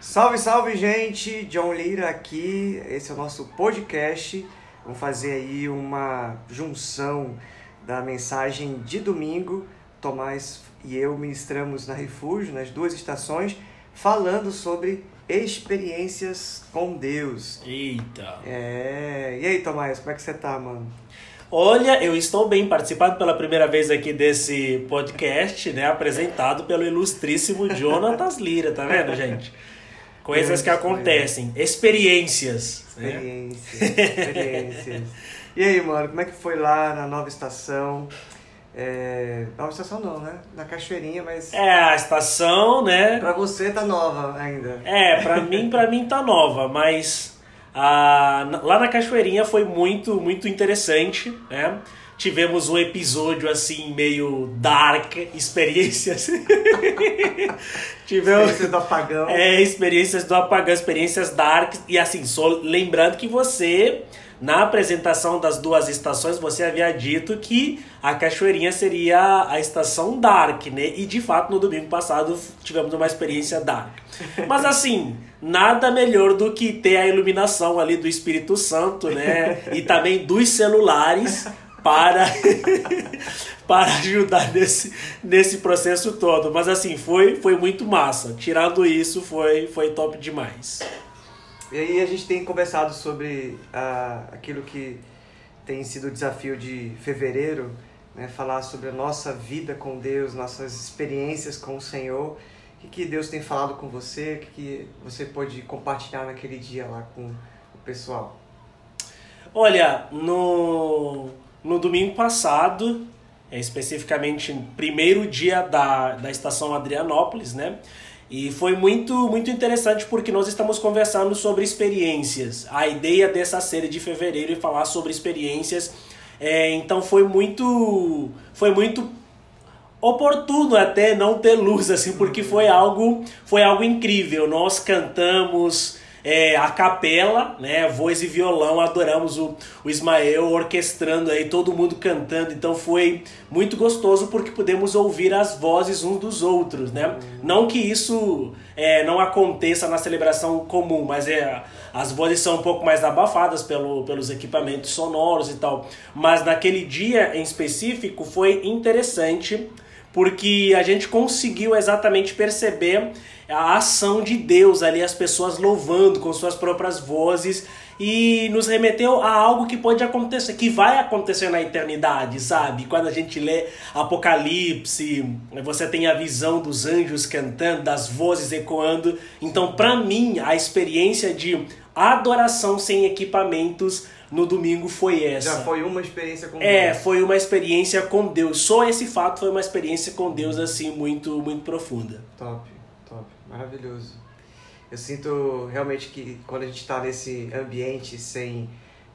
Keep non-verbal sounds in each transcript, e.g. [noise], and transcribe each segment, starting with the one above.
Salve, salve, gente! John Lira aqui. Esse é o nosso podcast. Vamos fazer aí uma junção da mensagem de domingo. Tomás e eu ministramos na Refúgio, nas duas estações, falando sobre experiências com Deus. Eita! É. E aí, Tomás, como é que você tá, mano? Olha, eu estou bem participando pela primeira vez aqui desse podcast, né? Apresentado pelo ilustríssimo Jonatas Lira, tá vendo, gente? [laughs] Coisas que acontecem, experiências. né? Experiências, experiências. E aí, mano, como é que foi lá na nova estação? É... Nova estação não, né? Na Cachoeirinha, mas É, a estação, né? pra você tá nova ainda. É, pra mim, pra mim tá nova, mas na- lá na Cachoeirinha foi muito, muito interessante, né? Tivemos um episódio assim meio dark, experiências. [laughs] Tivemos Experiência do apagão. é, experiências do apagão, experiências dark e assim, só lembrando que você na apresentação das duas estações você havia dito que a Cachoeirinha seria a estação dark, né? E de fato no domingo passado tivemos uma experiência dark. Mas assim, nada melhor do que ter a iluminação ali do Espírito Santo, né? E também dos celulares para [laughs] para ajudar nesse, nesse processo todo. Mas assim, foi foi muito massa. Tirando isso, foi foi top demais. E aí a gente tem conversado sobre ah, aquilo que tem sido o desafio de fevereiro, né? falar sobre a nossa vida com Deus, nossas experiências com o Senhor. O que, Deus tem falado com você? O que, que você pode compartilhar naquele dia lá com o pessoal? Olha, no, no domingo passado, é, especificamente primeiro dia da, da estação Adrianópolis, né? E foi muito, muito interessante porque nós estamos conversando sobre experiências. A ideia dessa série de fevereiro é falar sobre experiências. É, então foi muito, foi muito oportuno até não ter luz assim porque foi algo foi algo incrível nós cantamos é, a capela né voz e violão adoramos o, o Ismael orquestrando aí todo mundo cantando então foi muito gostoso porque pudemos ouvir as vozes uns dos outros né? Não que isso é, não aconteça na celebração comum mas é as vozes são um pouco mais abafadas pelo, pelos equipamentos sonoros e tal. Mas naquele dia em específico foi interessante porque a gente conseguiu exatamente perceber a ação de Deus ali, as pessoas louvando com suas próprias vozes e nos remeteu a algo que pode acontecer, que vai acontecer na eternidade, sabe? Quando a gente lê Apocalipse, você tem a visão dos anjos cantando, das vozes ecoando. Então, para mim, a experiência de adoração sem equipamentos no domingo foi essa. Já foi uma experiência com É, Deus. foi uma experiência com Deus. Só esse fato foi uma experiência com Deus assim muito muito profunda. Top, top, maravilhoso. Eu sinto realmente que quando a gente está nesse ambiente sem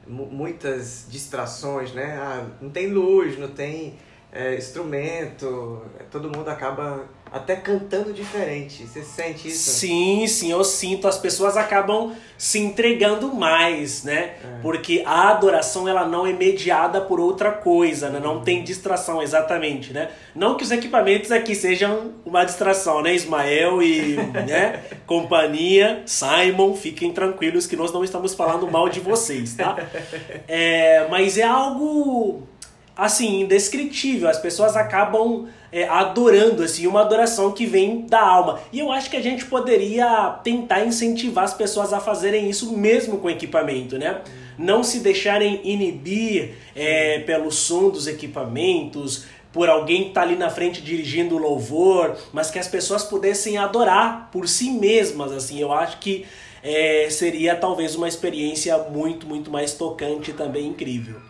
mu- muitas distrações, né? Ah, não tem luz, não tem é, instrumento, todo mundo acaba até cantando diferente. Você sente isso? Sim, sim, eu sinto. As pessoas acabam se entregando mais, né? É. Porque a adoração ela não é mediada por outra coisa, né? Não tem distração, exatamente, né? Não que os equipamentos aqui sejam uma distração, né? Ismael e [laughs] né? companhia, Simon, fiquem tranquilos que nós não estamos falando mal de vocês, tá? [laughs] É, mas é algo assim indescritível. As pessoas acabam é, adorando assim uma adoração que vem da alma. E eu acho que a gente poderia tentar incentivar as pessoas a fazerem isso mesmo com equipamento, né? Não se deixarem inibir é, pelo som dos equipamentos, por alguém que tá ali na frente dirigindo o louvor, mas que as pessoas pudessem adorar por si mesmas, assim. Eu acho que é, seria talvez uma experiência muito, muito mais tocante e também incrível.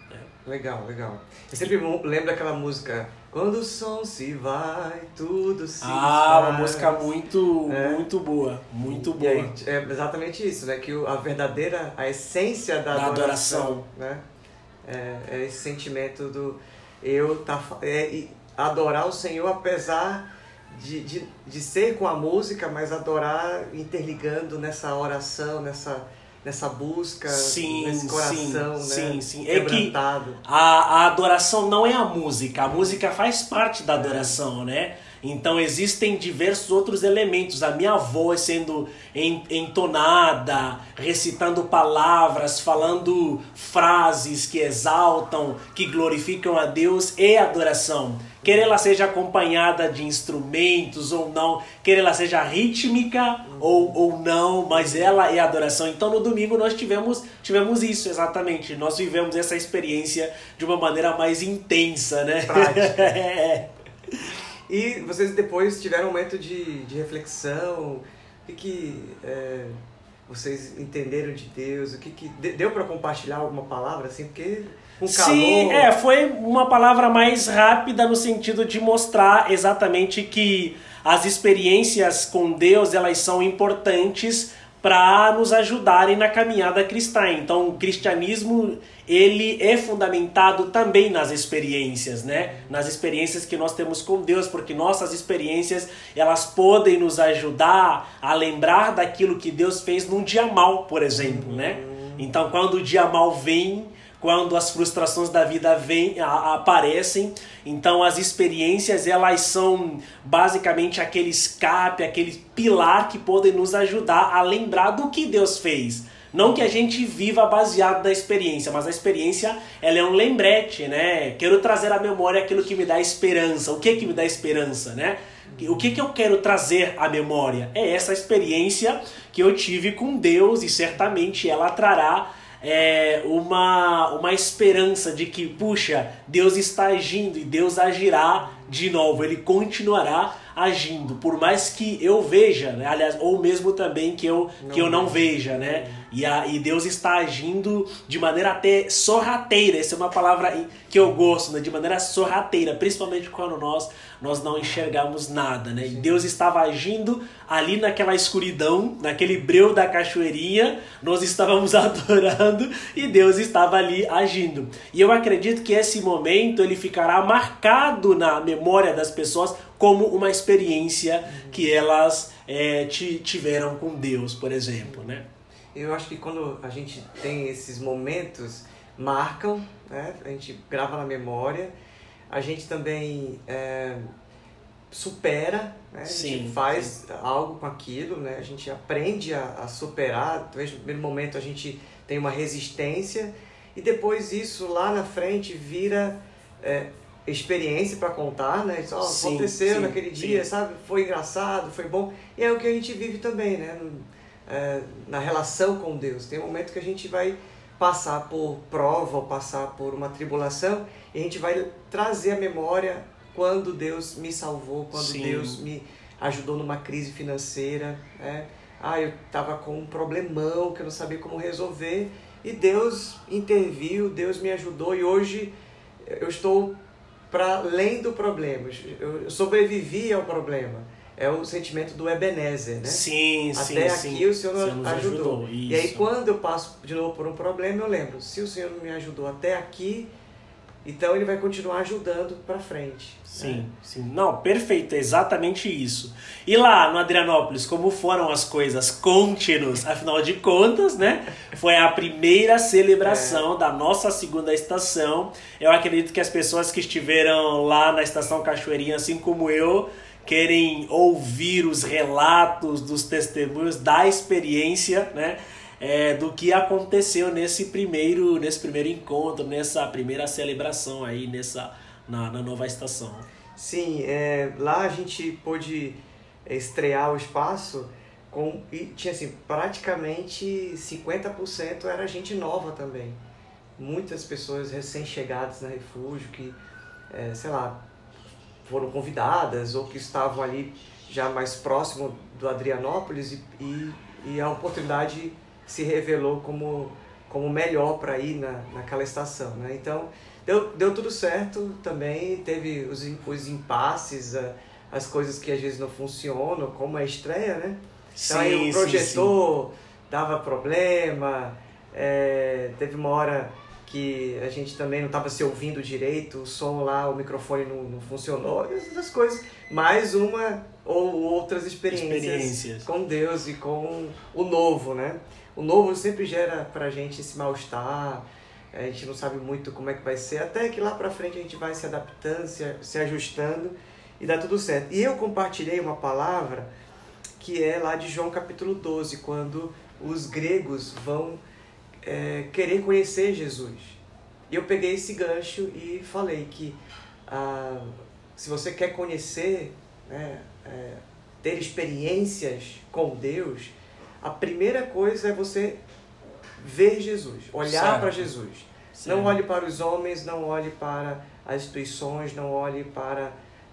Legal, legal. Eu sempre lembro daquela música Quando o som se vai, tudo se Ah, uma faz. música muito, É. muito boa, muito boa. aí, é exatamente isso, né? Que a verdadeira, a essência da, Da adoração, adoração. né? É, é esse sentimento do eu tá, é, adorar o Senhor apesar de, de, de ser com a música, mas adorar interligando nessa oração, nessa, nessa busca, Sim, nesse coração, sim, né? sim, sim. É que-. A, a adoração não é a música, a música faz parte da adoração, né? Então existem diversos outros elementos. A minha voz sendo entonada, recitando palavras, falando frases que exaltam, que glorificam a Deus e adoração. Quer ela seja acompanhada de instrumentos ou não, quer ela seja rítmica ou, ou não, mas ela é adoração. Então no domingo nós tivemos, tivemos isso exatamente. Nós vivemos essa experiência de uma maneira mais intensa, né? [laughs] É. E vocês depois tiveram um momento de, de reflexão, o que, que é, vocês entenderam de Deus, o que, que deu para compartilhar alguma palavra assim, porque com calor. Sim, é, foi uma palavra mais rápida no sentido de mostrar exatamente que as experiências com Deus, elas são importantes para nos ajudarem na caminhada cristã. Então, o cristianismo ele é fundamentado também nas experiências, né? Nas experiências que nós temos com Deus, porque nossas experiências elas podem nos ajudar a lembrar daquilo que Deus fez num dia mal, por exemplo, né? Então, quando o dia mal vem, quando as frustrações da vida vem, a, aparecem. Então as experiências elas são basicamente aquele escape, aquele pilar que podem nos ajudar a lembrar do que Deus fez. Não que a gente viva baseado na experiência, mas a experiência ela é um lembrete, né? Quero trazer à memória aquilo que me dá esperança. O que que me dá esperança, né? O que, que eu quero trazer à memória? É essa experiência que eu tive com Deus e certamente ela trará é, uma, uma esperança de que, puxa, Deus está agindo e Deus agirá de novo, ele continuará agindo, por mais que eu veja, né? aliás, ou mesmo também que eu não, que eu não veja, né? E, a, e Deus está agindo de maneira até sorrateira, essa é uma palavra que eu gosto, né? de maneira sorrateira, principalmente quando nós, nós não enxergamos nada, né? E Deus estava agindo ali naquela escuridão, naquele breu da cachoeirinha, nós estávamos [laughs] adorando e Deus estava ali agindo. E eu acredito que esse momento ele ficará marcado na memória das pessoas como uma experiência que elas é, tiveram com Deus, por exemplo, né? Eu acho que quando a gente tem esses momentos, marcam, né? A gente grava na memória, a gente também é, supera, né? A sim, gente faz sim. algo com aquilo, né? A gente aprende a, a superar. Talvez no primeiro momento a gente tem uma resistência e depois isso lá na frente vira é, experiência para contar, né? Isso, sim, aconteceu naquele dia, sabe? Foi engraçado, foi bom. E é o que a gente vive também, né? É, na relação com Deus. Tem um momento que a gente vai passar por prova ou passar por uma tribulação e a gente vai trazer a memória quando Deus me salvou, quando Deus me ajudou numa crise financeira, né? Ah, eu estava com um problemão que eu não sabia como resolver e Deus interviu, Deus me ajudou e hoje eu estou para além do problema. Eu sobrevivi ao problema. É o sentimento do Ebenezer, né? Sim, Até sim. Até aqui sim. o Senhor, Senhor ajudou. ajudou. E aí quando eu passo de novo por um problema, eu lembro, se o Senhor me ajudou até aqui, então ele vai continuar ajudando para frente. Sim, né? sim. Não, perfeito, é exatamente isso. E lá no Adrianópolis, como foram as coisas contínuas? Afinal de contas, né? Foi a primeira celebração é. da nossa segunda estação. Eu acredito que as pessoas que estiveram lá na estação Cachoeirinha, assim como eu, querem ouvir os relatos dos testemunhos da experiência, né? é, do que aconteceu nesse primeiro, nesse primeiro encontro, nessa primeira celebração aí nessa, na, na nova estação. Sim, é, lá a gente pôde estrear o espaço com, e tinha assim, praticamente 50% era gente nova também. Muitas pessoas recém-chegadas na refúgio que, é, sei lá, foram convidadas ou que estavam ali já mais próximo do Adrianópolis e, e, e a oportunidade se revelou como, como melhor para ir na, naquela estação. Né? Então, deu, deu tudo certo também, teve os, os impasses, as coisas que às vezes não funcionam, como a estreia, né? Então sim, aí o projetor sim, sim. dava problema, é, teve uma hora que a gente também não estava se ouvindo direito, o som lá, o microfone não, não funcionou, essas coisas. Mais uma ou outras experiências, experiências, com Deus e com o novo, né? o novo sempre gera pra gente esse mal-estar, a gente não sabe muito como é que vai ser, até que lá pra frente a gente vai se adaptando, se, se ajustando, e dá tudo certo. E eu compartilhei uma palavra que é lá de João capítulo 12, quando os gregos vão é, querer conhecer Jesus. E eu peguei esse gancho e falei que ah, se você quer conhecer, né, é, ter experiências com Deus, a primeira coisa é você ver Jesus, olhar para Jesus. Certo. Não olhe para os homens, não olhe para as instituições, não olhe para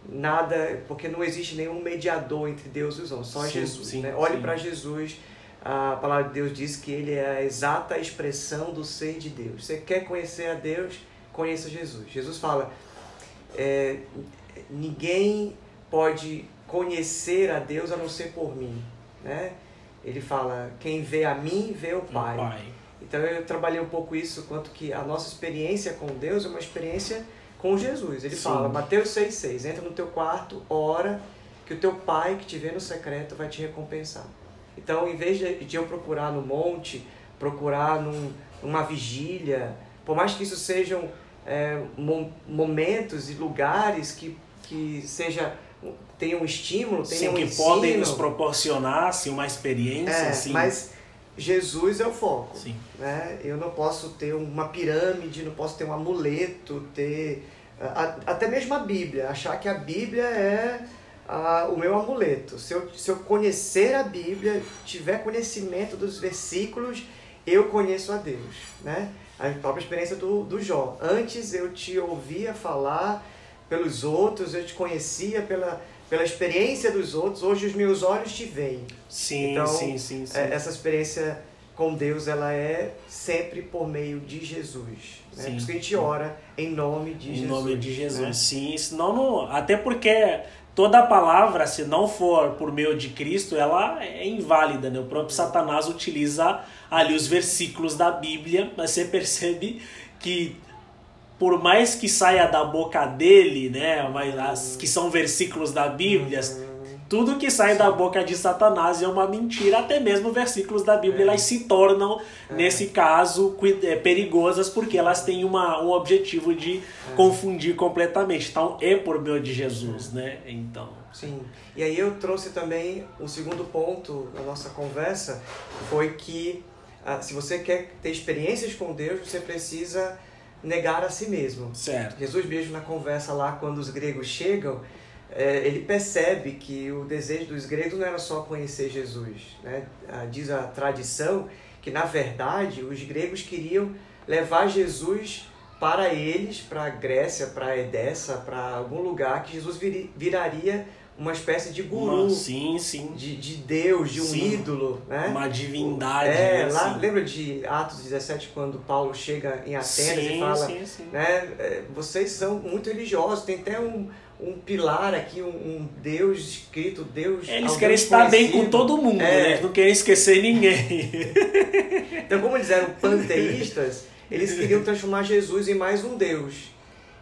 nada, porque não existe nenhum mediador entre Deus e os homens, só sim, Jesus. Sim, né? Olhe para Jesus. A palavra de Deus diz que ele é a exata expressão do ser de Deus. Você quer conhecer a Deus, conheça Jesus. Jesus fala: é, ninguém pode conhecer a Deus a não ser por mim, né? Ele fala: quem vê a mim vê o Pai. O pai. Então eu trabalhei um pouco isso, quanto que a nossa experiência com Deus é uma experiência com Jesus. Ele Sim. fala, Mateus 6,6, entra no teu quarto, ora, que o teu pai que te vê no secreto vai te recompensar. Então, em vez de eu procurar no monte, procurar num, numa vigília, por mais que isso sejam é, momentos e lugares que, que seja tenham um estímulo, tenham Sim, um que ensino, podem nos proporcionar assim, uma experiência. É, assim. Mas Jesus é o foco. Sim. Né? Eu não posso ter uma pirâmide, não posso ter um amuleto, ter até mesmo a Bíblia, achar que a Bíblia é a, o meu amuleto. Se eu, se eu conhecer a Bíblia, tiver conhecimento dos versículos, eu conheço a Deus. Né? A própria experiência do, do Jó. Antes eu te ouvia falar pelos outros, eu te conhecia pela, pela experiência dos outros, hoje os meus olhos te veem. Sim, então, sim, sim, sim. É, essa experiência com Deus, ela é sempre por meio de Jesus. Né? Sim. Por isso que a gente ora em nome de em Jesus. Em nome de Jesus, né? sim. Senão não, até porque toda palavra, se não for por meio de Cristo, ela é inválida. Né? O próprio Satanás utiliza ali os versículos da Bíblia, mas você percebe que por mais que saia da boca dele, né, mas que são versículos da Bíblia, tudo que sai da boca de Satanás é uma mentira, até mesmo versículos da Bíblia, é. elas se tornam, é. nesse caso, é, perigosas porque elas têm uma, um objetivo de é. confundir completamente. Então, é por meio de Jesus, né? Então. Sim. E aí eu trouxe também o segundo ponto da nossa conversa, foi que ah, se você quer ter experiências com Deus, você precisa negar a si mesmo. Certo. Jesus mesmo na conversa lá, quando os gregos chegam, é, ele percebe que o desejo dos gregos não era só conhecer Jesus. Né? Ah, diz a tradição que, na verdade, os gregos queriam levar Jesus para eles, para a Grécia, para a Edessa, para algum lugar que Jesus vir, viraria uma espécie de guru. Uma, sim, sim. De, de Deus, de um sim. ídolo, né? Uma divindade. É, lá, assim. lembra de Atos 17, quando Paulo chega em Atenas sim, e fala, sim, sim. né? É, vocês são muito religiosos, tem até um, um pilar aqui, um, um Deus escrito, Deus. Eles querem estar bem com todo mundo, é. né? Eles não querem esquecer ninguém. [laughs] então, como eles eram panteístas, eles queriam transformar Jesus em mais um Deus.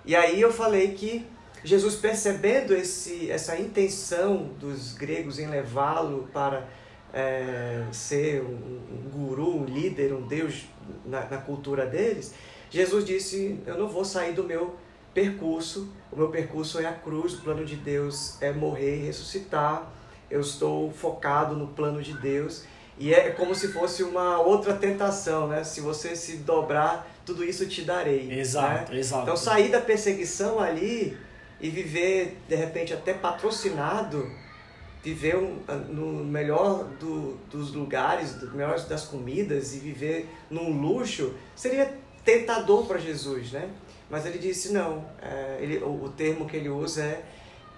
E aí eu falei que Jesus, percebendo esse, essa intenção dos gregos em levá-lo para é, ser um, um, guru, um líder, um deus na, na, cultura deles, Jesus disse: Eu não vou sair do meu percurso, o meu percurso é a cruz, o plano de Deus é morrer e ressuscitar, eu estou focado no plano de Deus. E é como se fosse uma outra tentação, né? Se você se dobrar, tudo isso te darei. Exato, né? exato. Então sair da perseguição ali e viver de repente até patrocinado, viver um, no melhor do, dos lugares, do melhor das comidas e viver num luxo, seria tentador para Jesus, né? Mas ele disse não. É, ele, o, o termo que ele usa é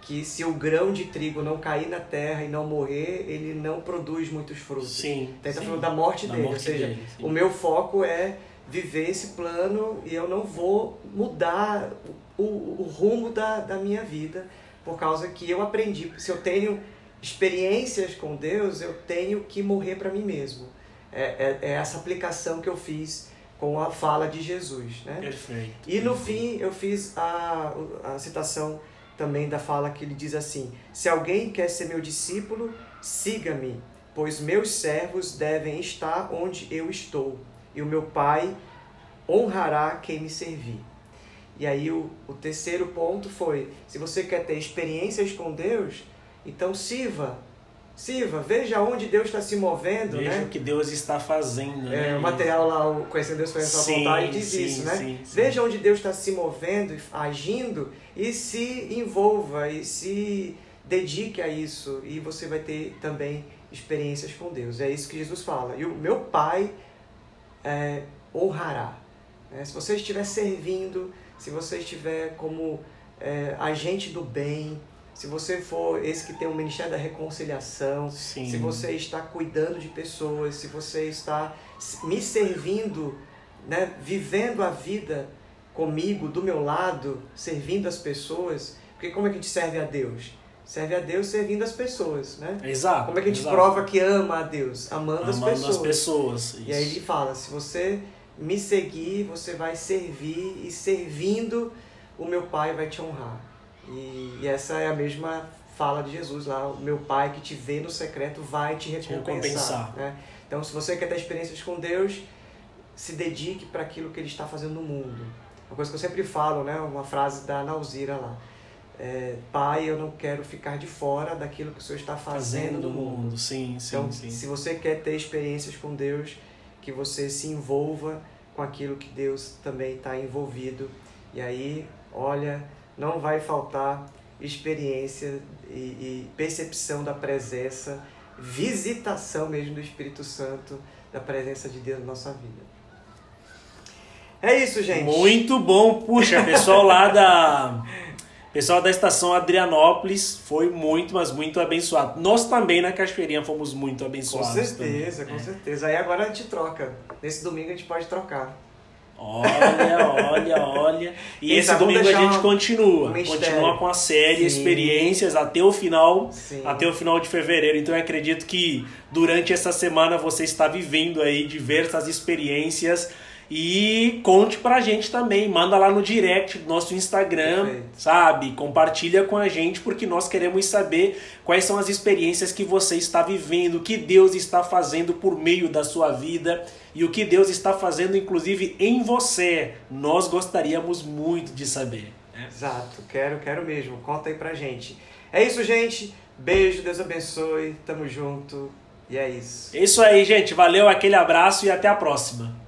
que se o grão de trigo não cair na terra e não morrer, ele não produz muitos frutos. Sim. Então ele está falando da morte da dele. Morte ou seja, dele, o meu foco é viver esse plano e eu não vou mudar o, o rumo da, da minha vida por causa que eu aprendi. Se eu tenho experiências com Deus, eu tenho que morrer para mim mesmo. É, é, é, essa aplicação que eu fiz com a fala de Jesus. Né? Perfeito. E no fim eu fiz a, a citação também da fala que ele diz assim: Se alguém quer ser meu discípulo, siga-me, pois meus servos devem estar onde eu estou e o meu Pai honrará quem me servir. E aí o, o terceiro ponto foi, se você quer ter experiências com Deus, então sirva. Sirva, veja onde Deus está se movendo, Veja né? o que Deus está fazendo. É, né? o material lá, o Conhecendo Deus foi a vontade, diz sim, isso, né? sim, sim. Veja onde Deus está se movendo, agindo e se envolva e se dedique a isso e você vai ter também experiências com Deus. É isso que Jesus fala. E o meu Pai é, honrará. né? Se você estiver servindo, se você estiver como é, agente do bem, se você for esse que tem o Ministério da Reconciliação, Sim. se você está cuidando de pessoas, se você está me servindo, né, vivendo a vida comigo, do meu lado, servindo as pessoas, porque como é que a gente serve a Deus? Serve a Deus servindo as pessoas, né? Exato. Como é que a gente exato. prova que ama a Deus? Amando, as Amando pessoas. as pessoas. E aí ele fala, se você me seguir, você vai servir e servindo o meu Pai vai te honrar. E, e essa é a mesma fala de Jesus lá, o meu Pai que te vê no secreto vai te recompensar. né? Então, se você quer ter experiências com Deus, se dedique para aquilo que Ele está fazendo no mundo. Uma coisa que eu sempre falo, né? uma frase da Nauzira lá. É, Pai, eu não quero ficar de fora daquilo que o Senhor está fazendo, Fazendo no no mundo. mundo. Sim, sim, Então, sim. se você quer ter experiências com Deus, que você se envolva com aquilo que Deus também está envolvido. E aí, olha, não vai faltar experiência e, e percepção da presença, visitação mesmo do Espírito Santo, da presença de Deus na nossa vida. É isso, gente. Muito bom. Puxa, pessoal lá da. Pessoal da estação Adrianópolis foi muito, mas muito abençoado. Nós também na Cachoeirinha fomos muito Com abençoados. certeza, também. com É. certeza. Aí agora a gente troca. Nesse domingo a gente pode trocar. Olha, olha, olha. E Quem esse domingo a gente continua. um continua com a série Sim. Experiências até o final. Sim. Até o final de fevereiro. Então eu acredito que durante essa semana você está vivendo aí diversas experiências. E conte pra gente também, manda lá no direct do nosso Instagram, Perfeito. sabe? Compartilha com a gente porque nós queremos saber quais são as experiências que você está vivendo, o que Deus está fazendo por meio da sua vida e o que Deus está fazendo inclusive em você. Nós gostaríamos muito de saber. né? Exato, quero, quero mesmo. Conta aí pra gente. É isso, gente. Beijo, Deus abençoe. Tamo junto. E é isso. É isso aí, gente. Valeu, aquele abraço e até a próxima.